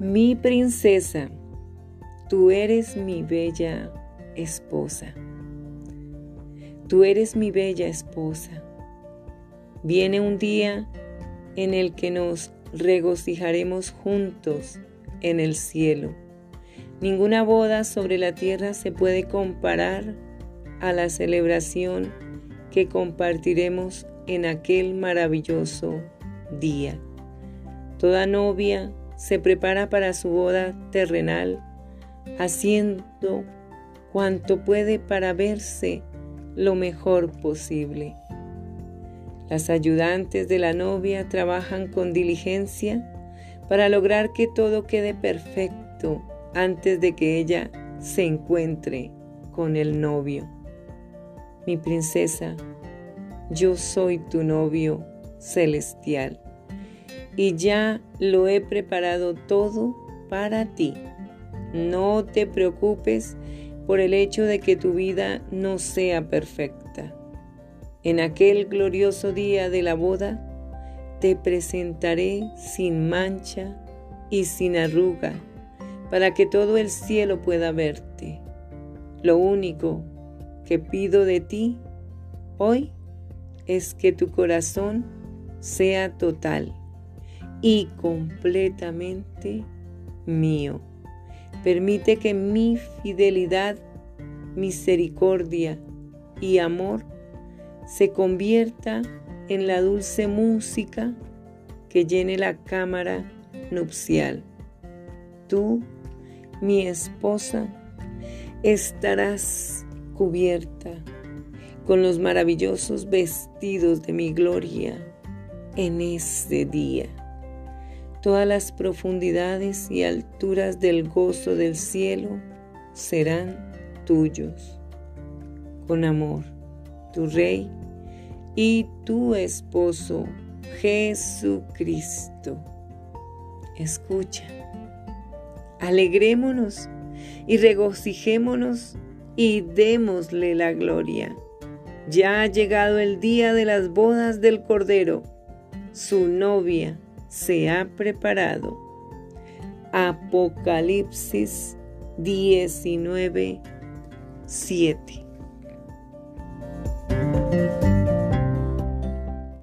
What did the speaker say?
Mi princesa, tú eres mi bella esposa. Tú eres mi bella esposa. Viene un día en el que nos regocijaremos juntos en el cielo. Ninguna boda sobre la tierra se puede comparar a la celebración que compartiremos en aquel maravilloso día. Toda novia se prepara para su boda terrenal, haciendo cuanto puede para verse lo mejor posible. Las ayudantes de la novia trabajan con diligencia para lograr que todo quede perfecto antes de que ella se encuentre con el novio. Mi princesa, yo soy tu novio celestial y ya lo he preparado todo para ti. No te preocupes por el hecho de que tu vida no sea perfecta. En aquel glorioso día de la boda, te presentaré sin mancha y sin arruga, para que todo el cielo pueda verte. Lo único que pido de ti hoy es que tu corazón sea total y completamente mío. Permite que mi fidelidad, misericordia y amor se convierta en la dulce música que llene la cámara nupcial. Tú, mi esposa, estarás cubierta con los maravillosos vestidos de mi gloria en este día todas las profundidades y alturas del gozo del cielo serán tuyos. Con amor, tu Rey y tu esposo Jesucristo. Escucha, alegrémonos y regocijémonos y démosle la gloria. Ya ha llegado el día de las bodas del Cordero, su novia se ha preparado. Apocalipsis 19, 7.